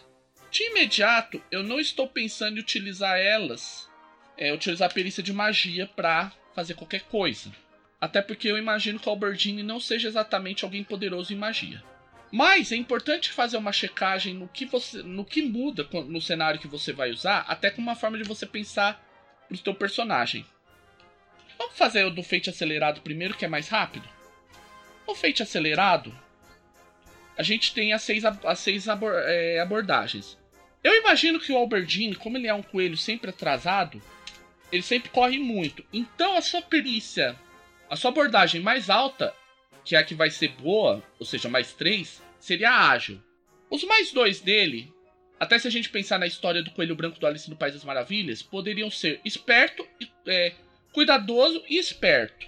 Speaker 1: De imediato, eu não estou pensando em utilizar elas, é, utilizar a perícia de magia para fazer qualquer coisa. Até porque eu imagino que o Albertini não seja exatamente alguém poderoso em magia. Mas é importante fazer uma checagem no que, você, no que muda no cenário que você vai usar, até com uma forma de você pensar no seu personagem. Vamos fazer o do Fate acelerado primeiro, que é mais rápido? O Fate acelerado, a gente tem as seis, as seis abor, é, abordagens. Eu imagino que o Albertine, como ele é um coelho sempre atrasado, ele sempre corre muito. Então a sua perícia, a sua abordagem mais alta, que é a que vai ser boa, ou seja, mais três, seria ágil. Os mais dois dele, até se a gente pensar na história do coelho branco do Alice no País das Maravilhas, poderiam ser esperto e é, cuidadoso e esperto.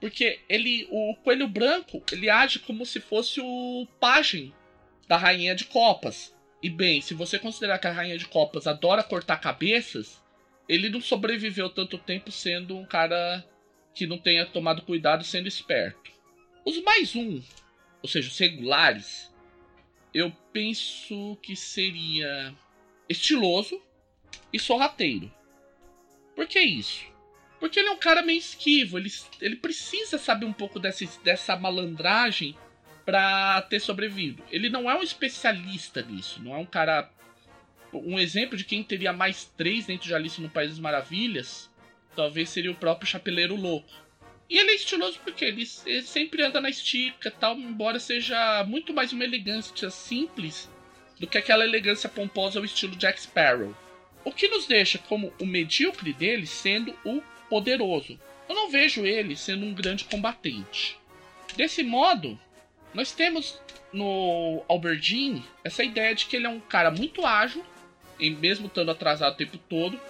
Speaker 1: Porque ele, o coelho branco, ele age como se fosse o pajem da rainha de copas. E bem, se você considerar que a rainha de copas adora cortar cabeças, ele não sobreviveu tanto tempo sendo um cara que não tenha tomado cuidado sendo esperto. Os mais um, ou seja, os regulares, eu penso que seria estiloso e sorrateiro. Por que isso? Porque ele é um cara meio esquivo, ele, ele precisa saber um pouco dessa, dessa malandragem para ter sobrevivido. Ele não é um especialista nisso, não é um cara. Um exemplo de quem teria mais três dentro de Alice no País das Maravilhas, talvez seria o próprio Chapeleiro Louco. E ele é estiloso porque ele, ele sempre anda na estica tal, embora seja muito mais uma elegância simples do que aquela elegância pomposa ao estilo Jack Sparrow. O que nos deixa como o medíocre dele sendo o poderoso. Eu não vejo ele sendo um grande combatente. Desse modo, nós temos no Albertine essa ideia de que ele é um cara muito ágil, mesmo estando atrasado o tempo todo,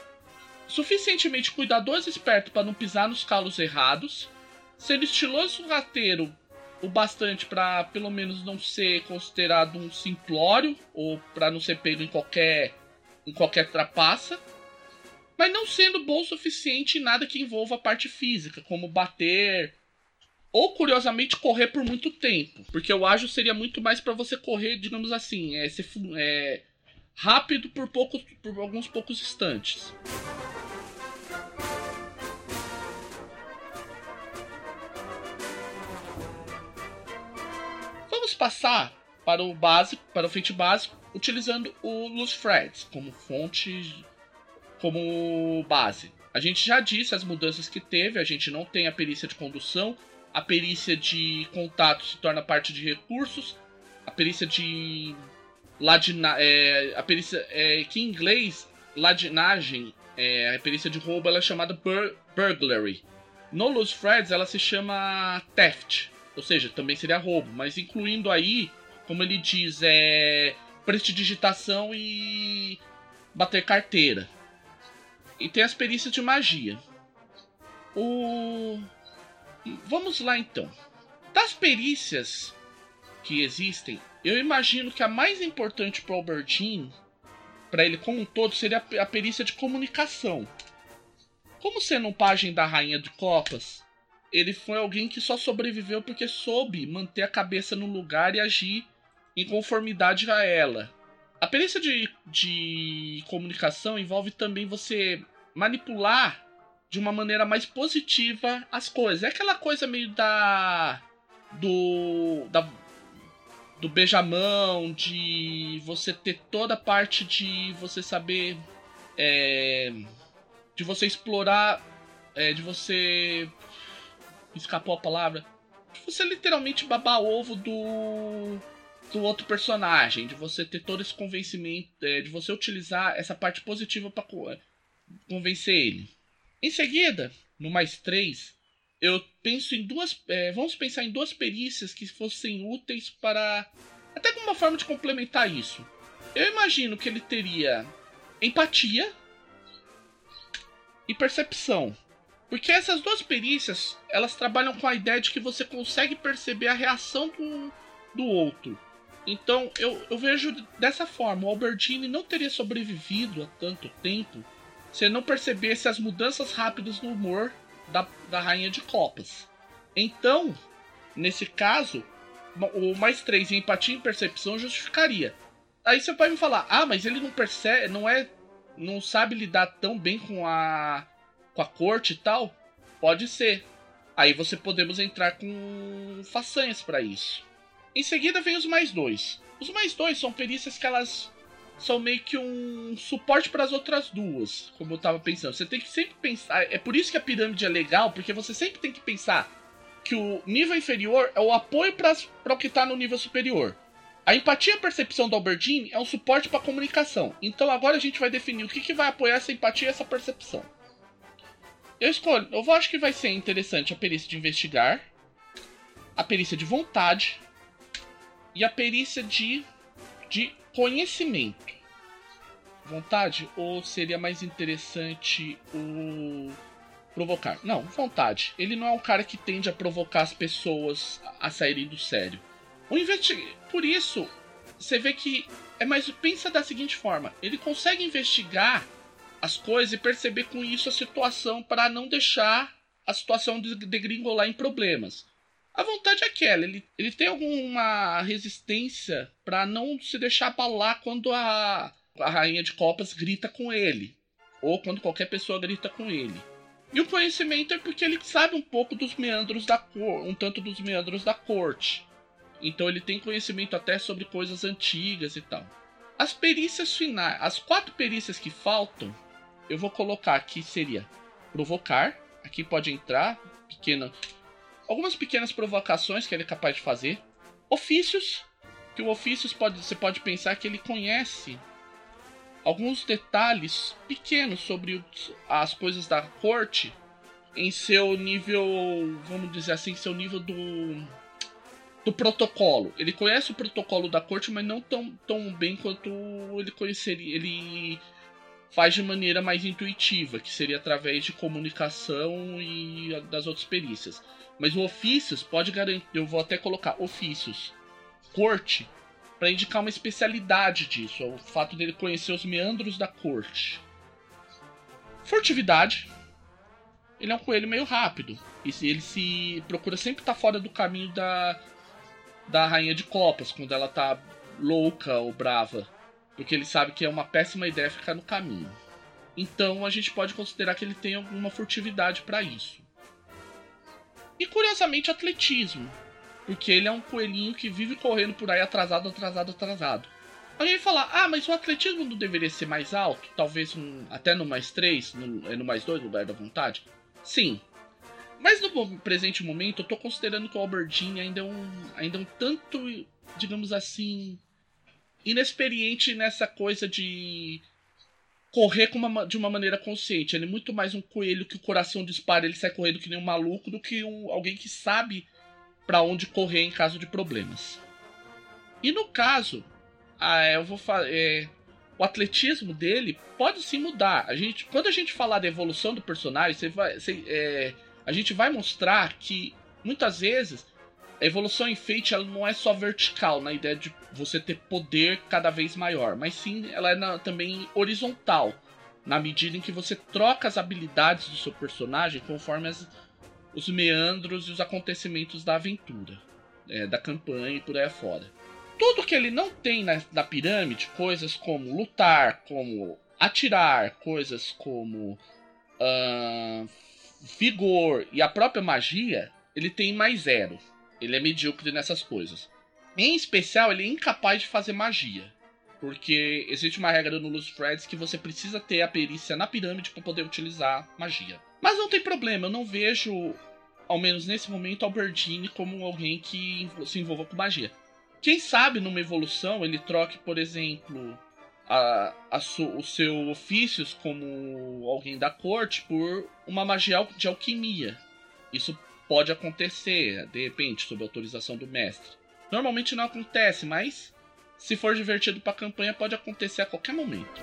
Speaker 1: suficientemente cuidadoso e esperto para não pisar nos calos errados, sendo estiloso rateiro o bastante para pelo menos não ser considerado um simplório ou para não ser pego em qualquer em qualquer trapaça, mas não sendo bom o suficiente em nada que envolva a parte física, como bater ou curiosamente correr por muito tempo, porque o ágil seria muito mais para você correr, digamos assim, é, ser, é rápido por poucos por alguns poucos instantes. Vamos passar para o básico, para o feito básico, utilizando o Loose Threads como fonte, como base. A gente já disse as mudanças que teve, a gente não tem a perícia de condução, a perícia de contato se torna parte de recursos, a perícia de ladina, é, a perícia é, que em inglês ladinagem, é, a perícia de roubo ela é chamada bur burglary. No Loose Threads ela se chama theft. Ou seja, também seria roubo, mas incluindo aí, como ele diz, é prestidigitação e bater carteira. E tem as perícias de magia. O Vamos lá então. Das perícias que existem, eu imagino que a mais importante para o Albertine, para ele como um todo, seria a perícia de comunicação. Como sendo um pajem da Rainha de Copas, ele foi alguém que só sobreviveu porque soube manter a cabeça no lugar e agir em conformidade a ela. A perícia de, de comunicação envolve também você manipular de uma maneira mais positiva as coisas. É aquela coisa meio da. do. da, do beijamão, de você ter toda a parte de você saber. É, de você explorar. É, de você escapou a palavra. Você literalmente babar ovo do do outro personagem, de você ter todo esse convencimento, é, de você utilizar essa parte positiva para convencer ele. Em seguida, no mais três, eu penso em duas, é, vamos pensar em duas perícias que fossem úteis para até como uma forma de complementar isso. Eu imagino que ele teria empatia e percepção. Porque essas duas perícias, elas trabalham com a ideia de que você consegue perceber a reação do, do outro. Então, eu, eu vejo dessa forma, o Albertini não teria sobrevivido há tanto tempo se não percebesse as mudanças rápidas no humor da, da Rainha de Copas. Então, nesse caso, o mais 3 em empatia e percepção justificaria. Aí você pode me falar, ah, mas ele não percebe, não é. não sabe lidar tão bem com a com a corte e tal, pode ser. Aí você podemos entrar com façanhas para isso. Em seguida vem os mais dois. Os mais dois são perícias que elas são meio que um suporte para as outras duas, como eu tava pensando. Você tem que sempre pensar. É por isso que a pirâmide é legal, porque você sempre tem que pensar que o nível inferior é o apoio para o que está no nível superior. A empatia e a percepção do Albertine é um suporte para a comunicação. Então agora a gente vai definir o que, que vai apoiar essa empatia e essa percepção. Eu escolho, eu acho que vai ser interessante a perícia de investigar, a perícia de vontade e a perícia de, de conhecimento. Vontade ou seria mais interessante o provocar? Não, vontade. Ele não é um cara que tende a provocar as pessoas a saírem do sério. O investig... Por isso, você vê que é mais pensa da seguinte forma: ele consegue investigar as coisas e perceber com isso a situação para não deixar a situação degringolar em problemas. A vontade é aquela, ele, ele tem alguma resistência para não se deixar abalar quando a, a rainha de copas grita com ele, ou quando qualquer pessoa grita com ele. E o conhecimento é porque ele sabe um pouco dos meandros da cor, um tanto dos meandros da corte. Então ele tem conhecimento até sobre coisas antigas e tal. As perícias finais, as quatro perícias que faltam, eu vou colocar aqui seria provocar, aqui pode entrar pequena, algumas pequenas provocações que ele é capaz de fazer. Ofícios, que o ofícios pode, você pode pensar que ele conhece alguns detalhes pequenos sobre as coisas da corte em seu nível, vamos dizer assim, seu nível do do protocolo. Ele conhece o protocolo da corte, mas não tão, tão bem quanto ele conheceria. Ele faz de maneira mais intuitiva, que seria através de comunicação e das outras perícias. Mas o ofícios pode garantir, eu vou até colocar ofícios, corte, para indicar uma especialidade disso, é o fato dele conhecer os meandros da corte. Furtividade, ele é um coelho meio rápido. E ele se procura sempre estar tá fora do caminho da, da rainha de copas, quando ela tá louca ou brava. Porque ele sabe que é uma péssima ideia ficar no caminho. Então a gente pode considerar que ele tem alguma furtividade para isso. E curiosamente atletismo. Porque ele é um coelhinho que vive correndo por aí atrasado, atrasado, atrasado. Alguém fala, ah, mas o atletismo não deveria ser mais alto? Talvez um, até no mais 3, no, é no mais 2, no lugar da vontade? Sim. Mas no presente momento, eu tô considerando que o Albertine ainda é um, ainda é um tanto, digamos assim, inexperiente nessa coisa de correr uma, de uma maneira consciente. Ele é muito mais um coelho que o coração dispara, ele sai correndo que nem um maluco, do que um, alguém que sabe para onde correr em caso de problemas. E no caso, ah, eu vou é, o atletismo dele pode sim mudar. A gente, quando a gente falar da evolução do personagem, você vai, você, é, a gente vai mostrar que muitas vezes a evolução em Fate ela não é só vertical na ideia de você ter poder cada vez maior, mas sim ela é na, também horizontal na medida em que você troca as habilidades do seu personagem conforme as, os meandros e os acontecimentos da aventura, é, da campanha e por aí afora. Tudo que ele não tem na, na pirâmide, coisas como lutar, como atirar, coisas como uh, vigor e a própria magia, ele tem mais zero. Ele é medíocre nessas coisas. Em especial, ele é incapaz de fazer magia. Porque existe uma regra no Luz Freds que você precisa ter a perícia na pirâmide para poder utilizar magia. Mas não tem problema, eu não vejo, ao menos nesse momento, Albertine como alguém que se envolva com magia. Quem sabe numa evolução ele troque, por exemplo, a, a os seus ofícios como alguém da corte por uma magia de alquimia. Isso pode acontecer, de repente, sob autorização do mestre. Normalmente não acontece, mas se for divertido para a campanha, pode acontecer a qualquer momento.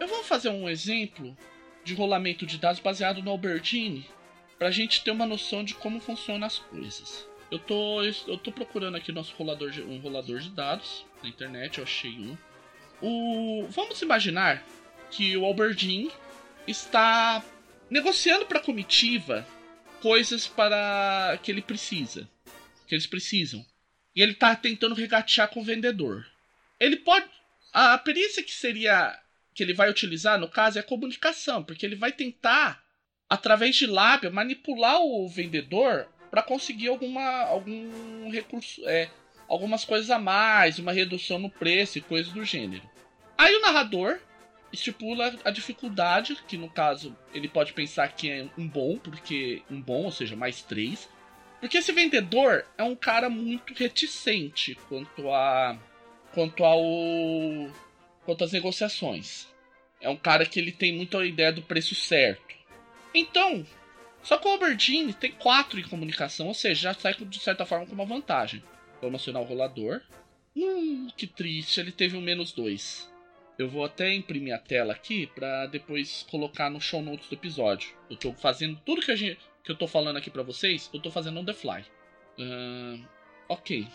Speaker 1: Eu vou fazer um exemplo de rolamento de dados baseado no Albertine pra gente ter uma noção de como funcionam as coisas. Eu tô, eu tô procurando aqui nosso rolador de, um rolador de dados na internet, eu achei um. O, vamos imaginar que o Alberdin está negociando para a comitiva coisas para que ele precisa, que eles precisam. E ele está tentando regatear com o vendedor. Ele pode a perícia que seria que ele vai utilizar no caso é a comunicação, porque ele vai tentar através de lábia, manipular o vendedor para conseguir alguma, algum recurso, é, algumas coisas a mais, uma redução no preço e coisas do gênero. Aí o narrador estipula a dificuldade, que no caso ele pode pensar que é um bom, porque um bom, ou seja, mais três. Porque esse vendedor é um cara muito reticente quanto a quanto ao quanto às negociações. É um cara que ele tem muito a ideia do preço certo. Então, só que o Albertine tem 4 em comunicação, ou seja, já sai de certa forma com uma vantagem. Vamos acionar o rolador. Hum, que triste, ele teve um menos 2. Eu vou até imprimir a tela aqui para depois colocar no show notes do episódio. Eu tô fazendo tudo que, a gente, que eu tô falando aqui para vocês, eu tô fazendo on the fly. Ok.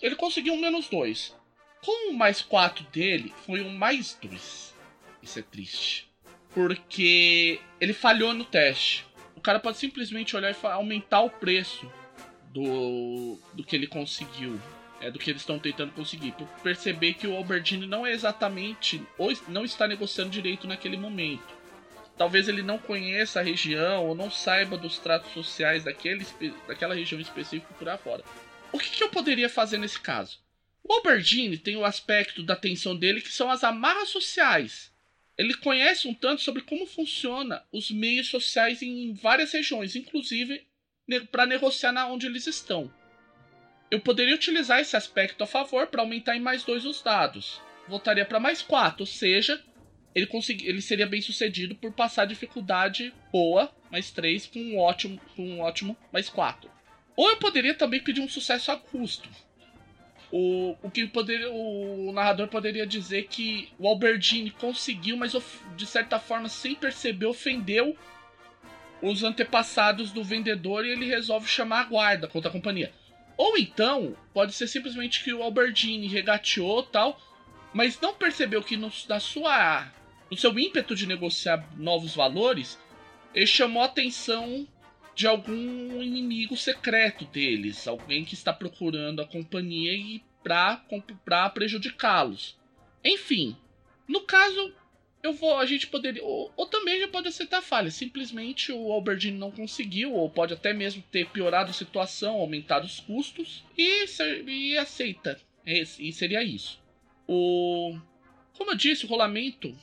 Speaker 1: Ele conseguiu um menos 2. Com o mais 4 dele, foi um mais 2. Isso é triste porque ele falhou no teste. O cara pode simplesmente olhar e aumentar o preço do, do que ele conseguiu, é do que eles estão tentando conseguir, por perceber que o Albertini não é exatamente ou não está negociando direito naquele momento. Talvez ele não conheça a região ou não saiba dos tratos sociais daquele, daquela região específica por aí fora. O que, que eu poderia fazer nesse caso? O Albertine tem o aspecto da tensão dele que são as amarras sociais. Ele conhece um tanto sobre como funciona os meios sociais em várias regiões, inclusive para negociar na onde eles estão. Eu poderia utilizar esse aspecto a favor para aumentar em mais dois os dados. Voltaria para mais quatro, ou seja, ele, ele seria bem sucedido por passar dificuldade boa, mais três, com um ótimo, com um ótimo mais quatro. Ou eu poderia também pedir um sucesso a custo. O, o que o narrador poderia dizer que o Albertine conseguiu, mas de certa forma, sem perceber, ofendeu os antepassados do vendedor e ele resolve chamar a guarda contra a companhia. Ou então, pode ser simplesmente que o Albertine regateou tal, mas não percebeu que no, na sua, no seu ímpeto de negociar novos valores, ele chamou a atenção de algum inimigo secreto deles, alguém que está procurando a companhia e para prejudicá-los. Enfim, no caso, eu vou, a gente poderia, ou, ou também já pode aceitar falha. Simplesmente o Albertine não conseguiu, ou pode até mesmo ter piorado a situação, aumentado os custos e, e aceita. E seria isso. O, como eu disse, o rolamento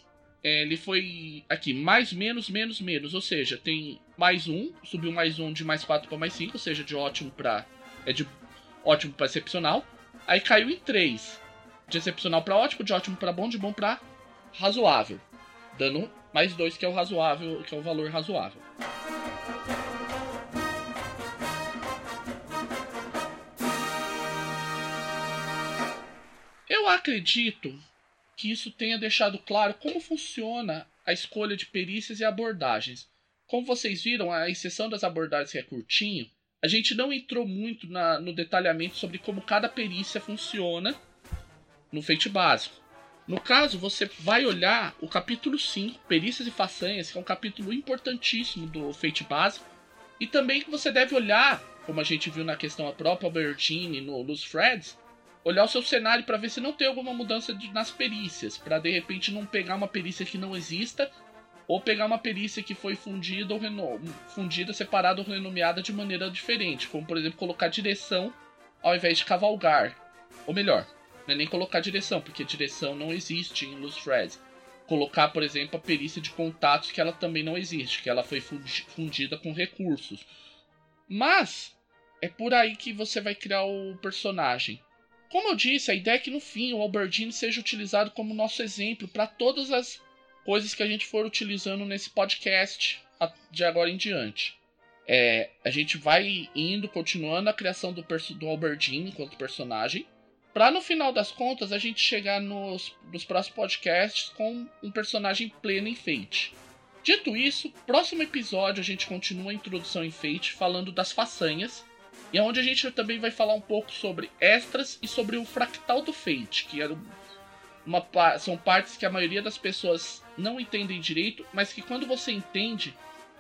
Speaker 1: é, ele foi aqui mais menos menos menos, ou seja, tem mais um, subiu mais um de mais 4 para mais 5, ou seja, de ótimo para é de ótimo para excepcional. Aí caiu em 3, de excepcional para ótimo, de ótimo para bom, de bom para razoável, dando mais 2 que é o razoável, que é o valor razoável. Eu acredito que isso tenha deixado claro como funciona a escolha de perícias e abordagens. Como vocês viram, a exceção das abordagens que é curtinho, a gente não entrou muito na, no detalhamento sobre como cada perícia funciona no feito básico. No caso, você vai olhar o capítulo 5, Perícias e Façanhas, que é um capítulo importantíssimo do feito básico, e também que você deve olhar, como a gente viu na questão a própria Albertine no Los Freds, olhar o seu cenário para ver se não tem alguma mudança de, nas perícias, para de repente não pegar uma perícia que não exista ou pegar uma perícia que foi fundida ou reno... fundida, separada ou renomeada de maneira diferente, como por exemplo colocar direção ao invés de cavalgar. Ou melhor, não é nem colocar direção, porque direção não existe em Loose Threads. Colocar, por exemplo, a perícia de contatos, que ela também não existe, que ela foi fundida com recursos. Mas é por aí que você vai criar o personagem. Como eu disse, a ideia é que no fim o Albertine seja utilizado como nosso exemplo para todas as coisas que a gente for utilizando nesse podcast de agora em diante. É, a gente vai indo, continuando a criação do, do Albertine enquanto personagem, para no final das contas a gente chegar nos, nos próximos podcasts com um personagem pleno em Fate. Dito isso, próximo episódio a gente continua a introdução em Fate falando das façanhas, e é onde a gente também vai falar um pouco sobre extras e sobre o fractal do Fate, que era uma, são partes que a maioria das pessoas não entendem direito, mas que quando você entende,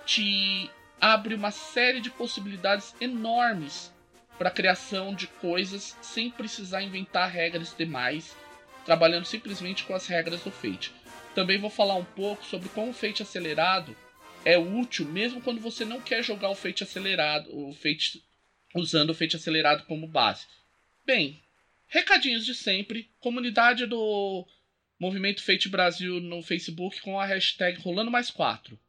Speaker 1: te abre uma série de possibilidades enormes para criação de coisas sem precisar inventar regras demais, trabalhando simplesmente com as regras do Fate. Também vou falar um pouco sobre como o Fate acelerado é útil mesmo quando você não quer jogar o Fate acelerado, o Fate usando o Fate acelerado como base. Bem, recadinhos de sempre, comunidade do Movimento Fate Brasil no Facebook com a hashtag Rolando Mais 4.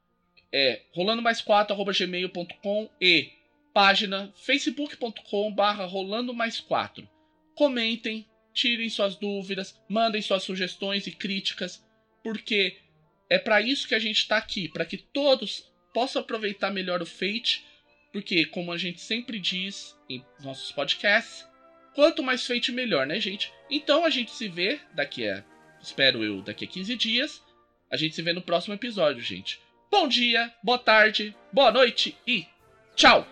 Speaker 1: É rolando mais 4 gmail.com e página facebook.com barra rolando mais 4. Comentem, tirem suas dúvidas, mandem suas sugestões e críticas, porque é para isso que a gente está aqui, para que todos possam aproveitar melhor o Fate, porque como a gente sempre diz em nossos podcasts, quanto mais Fate melhor, né, gente? Então a gente se vê daqui a espero eu, daqui a 15 dias. A gente se vê no próximo episódio, gente. Bom dia, boa tarde, boa noite e Tchau!